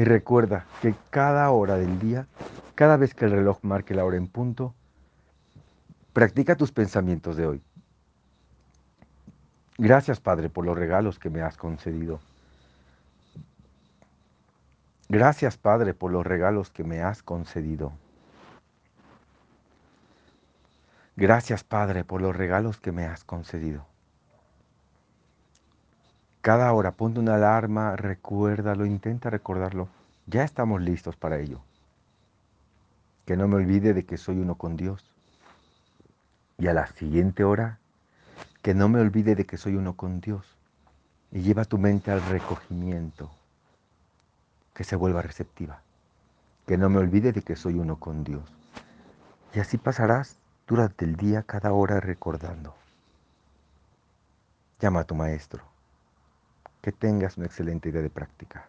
Y recuerda que cada hora del día, cada vez que el reloj marque la hora en punto, practica tus pensamientos de hoy. Gracias, Padre, por los regalos que me has concedido. Gracias, Padre, por los regalos que me has concedido. Gracias, Padre, por los regalos que me has concedido. Cada hora ponte una alarma, recuérdalo, intenta recordarlo. Ya estamos listos para ello. Que no me olvide de que soy uno con Dios. Y a la siguiente hora, que no me olvide de que soy uno con Dios. Y lleva tu mente al recogimiento, que se vuelva receptiva. Que no me olvide de que soy uno con Dios. Y así pasarás durante el día cada hora recordando. Llama a tu maestro. Que tengas una excelente idea de práctica.